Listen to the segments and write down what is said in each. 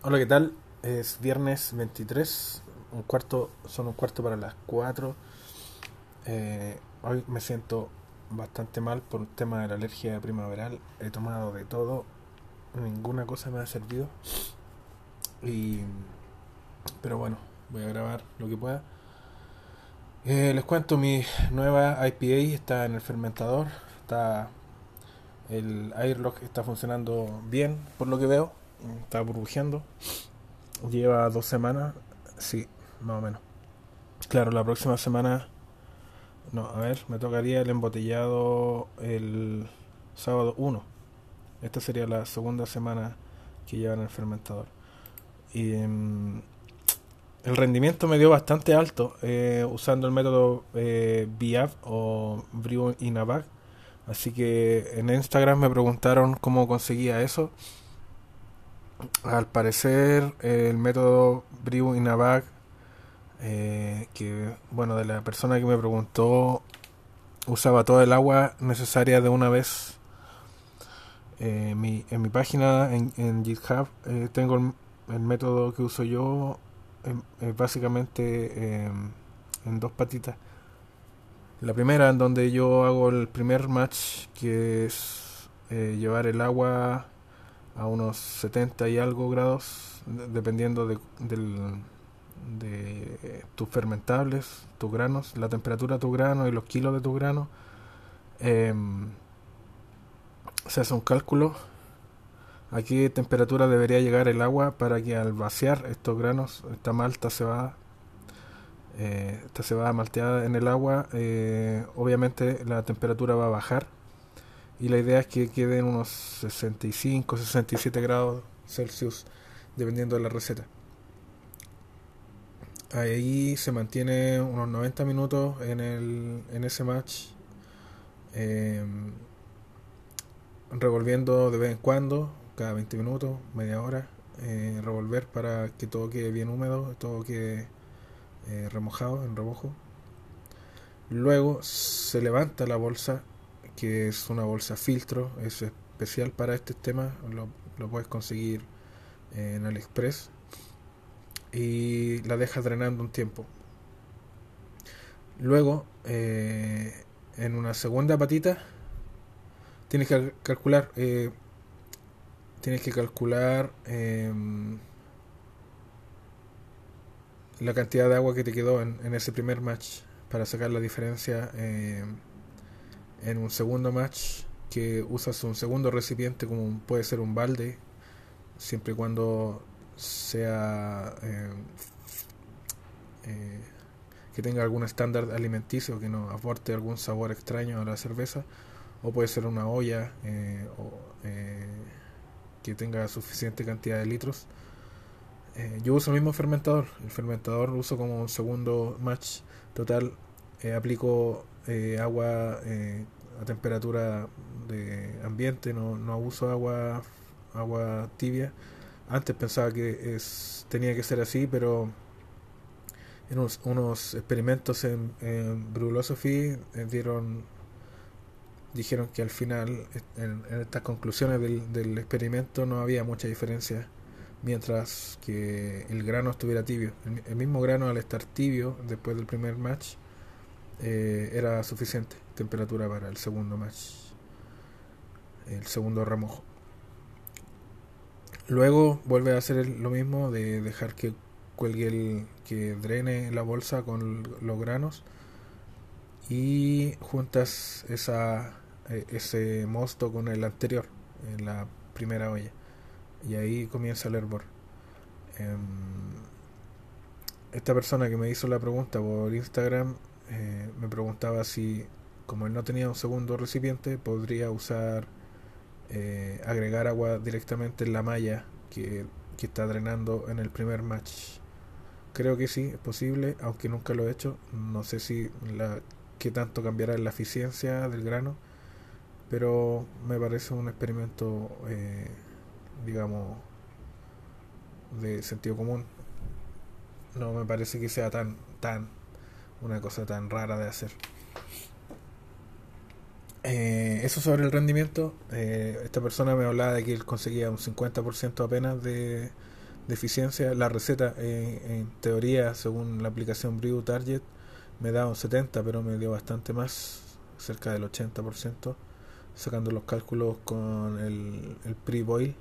Hola, ¿qué tal? Es viernes 23, un cuarto, son un cuarto para las 4. Eh, hoy me siento bastante mal por un tema de la alergia primaveral. He tomado de todo, ninguna cosa me ha servido. Y, pero bueno, voy a grabar lo que pueda. Eh, les cuento, mi nueva IPA está en el fermentador. Está el airlock está funcionando bien, por lo que veo. Está burbujeando. Lleva dos semanas. Sí, más o menos. Claro, la próxima semana. No, a ver, me tocaría el embotellado el sábado 1. Esta sería la segunda semana que lleva en el fermentador. Y em, el rendimiento me dio bastante alto eh, usando el método eh, o Brew in. Así que en Instagram me preguntaron cómo conseguía eso. Al parecer, el método Brew in a Bag, eh, que bueno, de la persona que me preguntó, usaba toda el agua necesaria de una vez. Eh, mi, en mi página, en, GitHub, eh, tengo el, método que uso yo, básicamente en dos patitas. La primera, en donde yo hago el primer match, que es llevar el agua a unos 70 y algo grados, dependiendo de, tus fermentables, tus granos, la temperatura de tu grano y los kilos de tu grano. Em, se hace un cálculo. Aquí qué temperatura debería llegar el agua para que al vaciar estos granos, esta malta va eh, esta cebada malteada en el agua, eh, obviamente la temperatura va a bajar y la idea es que queden unos 65, 67 grados Celsius dependiendo de la receta. Ahí se mantiene unos 90 minutos en, el, en ese match, em, revolviendo de vez en cuando, cada 20 minutos, media hora, eh, revolver para que todo quede bien húmedo, todo quede eh, remojado en remojo. Luego se levanta la bolsa que es una bolsa filtro, es especial para este tema, lo, puedes conseguir en AliExpress y la dejas drenando un tiempo. Luego, eh, en una segunda patita, tienes que calcular, eh, tienes que calcular em, la cantidad de agua que te quedó en, en, ese primer match para sacar la diferencia. En un segundo match que usas un segundo recipiente como puede ser un balde siempre y cuando sea eh, eh, que tenga algún estándar alimenticio que no aporte algún sabor extraño a la cerveza o puede ser una olla eh, que tenga suficiente cantidad de litros. Yo uso el mismo fermentador. El fermentador lo uso como un segundo match total. Aplico eh, agua eh, a temperatura de ambiente, no, no uso agua, agua tibia. Antes pensaba que es, tenía que ser así, pero en unos, experimentos en, Brulosophy eh, dieron dijeron que al final en, estas conclusiones del, del, experimento no había mucha diferencia mientras que el grano estuviera tibio el mismo grano al estar tibio después del primer match eh, era suficiente temperatura para el segundo match, el segundo remojo. Luego vuelve a hacer lo mismo de dejar que cuelgue el, que drene la bolsa con los granos y juntas esa, e, ese mosto con el anterior en la primera olla y ahí comienza el hervor. Em, esta persona que me hizo la pregunta por Instagram eh, me preguntaba si, como él no tenía un segundo recipiente, podría usar, eh, agregar agua directamente en la malla que, que, está drenando en el primer match. Creo que sí, es posible, aunque nunca lo he hecho. No sé si la, qué tanto cambiará la eficiencia del grano, pero me parece un experimento, eh, digamos, de sentido común. No me parece que sea tan, tan una cosa tan rara de hacer. Eh, eso sobre el rendimiento. Eh, esta persona me hablaba de que él conseguía un 50% apenas de, eficiencia. La receta, eh, en teoría, según la aplicación Brew Target, me da un 70, pero me dio bastante más, cerca del 80%, sacando los cálculos con el, el pre-boil.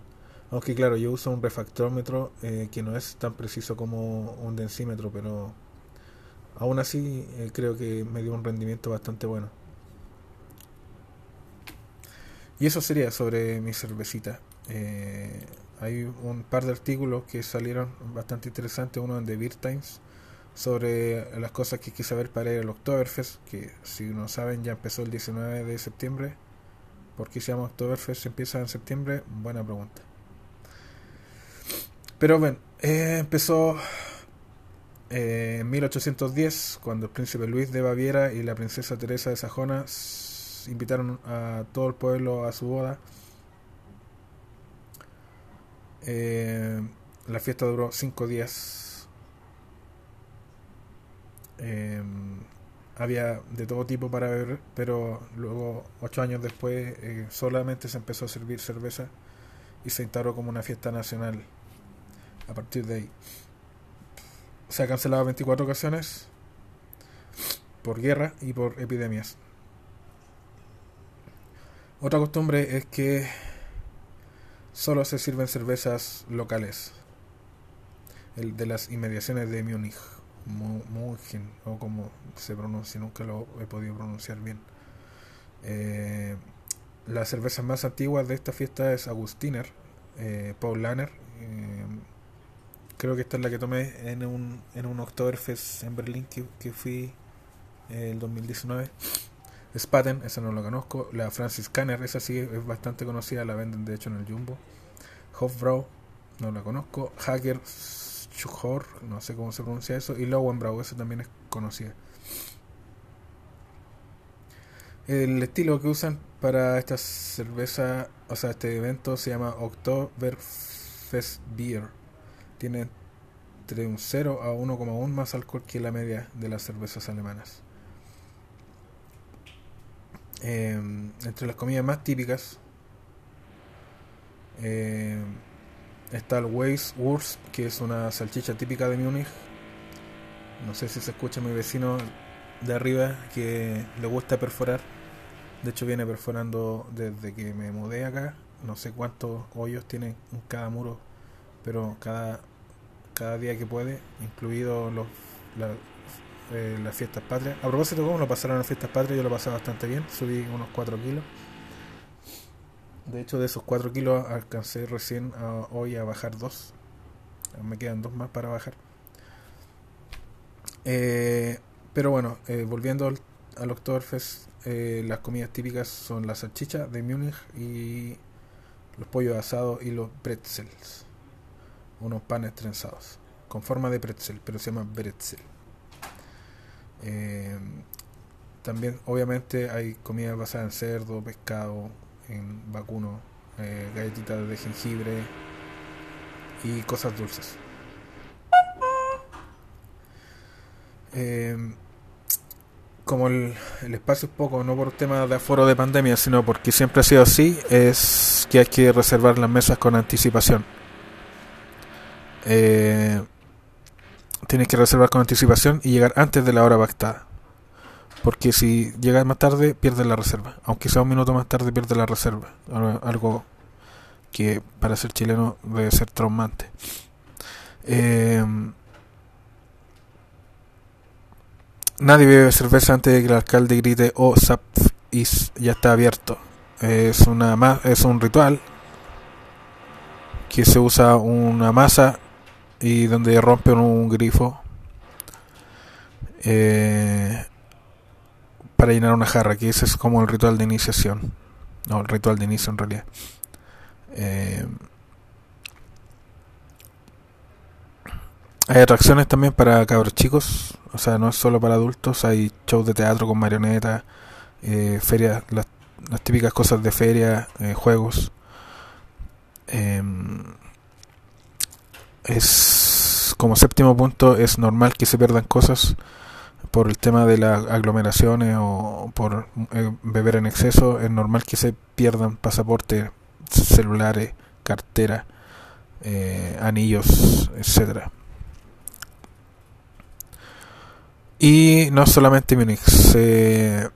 Aunque claro, yo uso un refactómetro que no es tan preciso como un densímetro, pero aún así eh, creo que me dio un rendimiento bastante bueno. Y eso sería sobre mi cervecita. Eh, hay un par de artículos que salieron bastante interesantes, uno en The Beer Times sobre las cosas que quise saber para ir al Oktoberfest, que si no saben ya empezó el 19 de septiembre. ¿Por qué se llama Oktoberfest? ¿Empieza en septiembre? Buena pregunta. Pero bueno, eh, empezó eh, en 1810, cuando el príncipe Luis de Baviera y la princesa Teresa de Sajona invitaron a todo el pueblo a su boda. Eh, la fiesta duró cinco días. había de todo tipo para beber, pero luego, ocho años después, solamente se empezó a servir cerveza y se instaló como una fiesta nacional a partir de ahí. Se ha cancelado 24 ocasiones por guerra y por epidemias. Otra costumbre es que solo se sirven cervezas locales. El de las inmediaciones de Múnich. München, o como se pronuncia, nunca lo he podido pronunciar bien. Eh, las cervezas más antiguas de esta fiesta es Agustiner, eh, Paulaner, eh, Creo que esta es la que tomé en un, en un Oktoberfest en Berlín que, que fui eh, el 2019. Spaten, esa no la conozco. La Francis Canner, esa sí es bastante conocida, la venden de hecho en el Jumbo. Hofbrau, no la conozco. Hager Schuchor, no sé cómo se pronuncia eso. Y Lowenbrau, esa también es conocida. El estilo que usan para esta cerveza, o sea, este evento se llama Oktoberfest Beer tiene entre un 0 a 1,1 más alcohol que la media de las cervezas alemanas. Em, entre las comidas más típicas em, está el Weisswurst, que es una salchicha típica de Múnich. No sé si se escucha mi vecino de arriba que le gusta perforar. De hecho viene perforando desde que me mudé acá. No sé cuántos hoyos tiene en cada muro pero cada, cada día que puede, incluido los, eh, las fiestas patrias. A propósito, ¿cómo lo pasaron las fiestas patrias? Yo lo pasé bastante bien, subí unos 4 kilos. De hecho, de esos 4 kilos alcancé recién hoy a bajar 2. Me quedan 2 más para bajar. Eh, pero bueno, eh, volviendo al, al Oktoberfest, las comidas típicas son la salchicha de Múnich y los pollos asados y los pretzels unos panes trenzados con forma de pretzel, pero se llama pretzel. Eh, también, obviamente, hay comida basada en cerdo, pescado, en vacuno, eh, galletitas de jengibre y cosas dulces. Eh, como el, el, espacio es poco, no por tema de aforo de pandemia, sino porque siempre ha sido así, es que hay que reservar las mesas con anticipación eh, tienes que reservar con anticipación y llegar antes de la hora pactada. Porque si llegas más tarde, pierdes la reserva. Aunque sea un minuto más tarde, pierdes la reserva. Algo que para ser chileno debe ser traumante. Eh, nadie bebe cerveza antes de que el alcalde grite oh SAP ya está abierto. Es una es un ritual que se usa una masa y donde rompen un grifo eh, para llenar una jarra, que ese es como el ritual de iniciación, no, el ritual de inicio en realidad. Eh, hay atracciones también para cabros chicos, o sea, no es solo para adultos, hay shows de teatro con marionetas, eh, ferias, las, las, típicas cosas de feria, juegos. Es como séptimo punto es normal que se pierdan cosas por el tema de las aglomeraciones o por eh, beber en exceso es normal que se pierdan pasaportes celulares cartera eh, anillos, etcétera. Y no solamente Múnich, se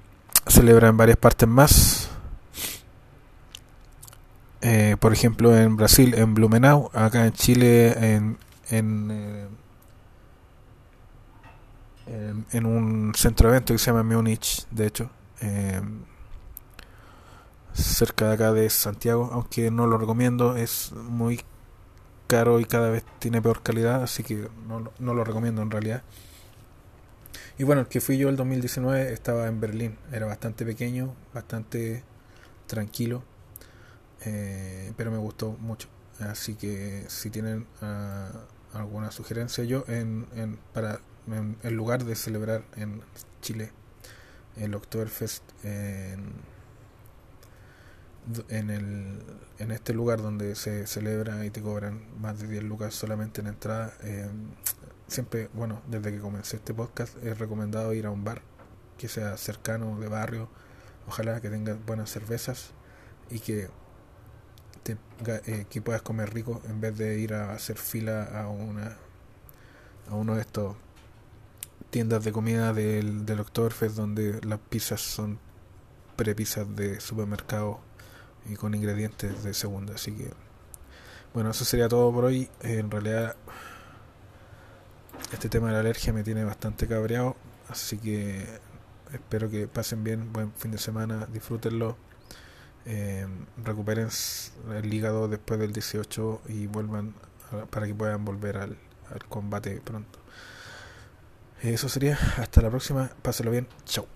celebra en varias partes más. Eh, por ejemplo, en Brasil, en Blumenau, acá en Chile, en, en, eh, en, un centro de evento que se llama Múnich, de hecho, eh, cerca de acá de Santiago, aunque no lo recomiendo, es muy caro y cada vez tiene peor calidad, así que no, no lo recomiendo en realidad. Y bueno, el que fui yo el 2019 estaba en Berlín, era bastante pequeño, bastante tranquilo, eh, pero me gustó mucho. Así que si tienen uh, alguna sugerencia, yo en, en para en, lugar de celebrar en Chile el Oktoberfest en, en, el, en este lugar donde se celebra y te cobran más de 10 lucas solamente en entrada, eh, siempre, bueno, desde que comencé este podcast, he recomendado ir a un bar que sea cercano, de barrio, ojalá que tenga buenas cervezas y que, te, eh, que puedas comer rico en vez de ir a hacer fila a una a uno de estos tiendas de comida del, del Oktoberfest donde las pizzas son prepisas de supermercado y con ingredientes de segunda. Así que bueno eso sería todo por hoy. En realidad este tema de la alergia me tiene bastante cabreado, así que espero que pasen bien, buen fin de semana, disfrútenlo, eh, recuperen el hígado después del 18 y vuelvan para que puedan volver al, al combate pronto. Eso sería, hasta la próxima, pásenlo bien, chao.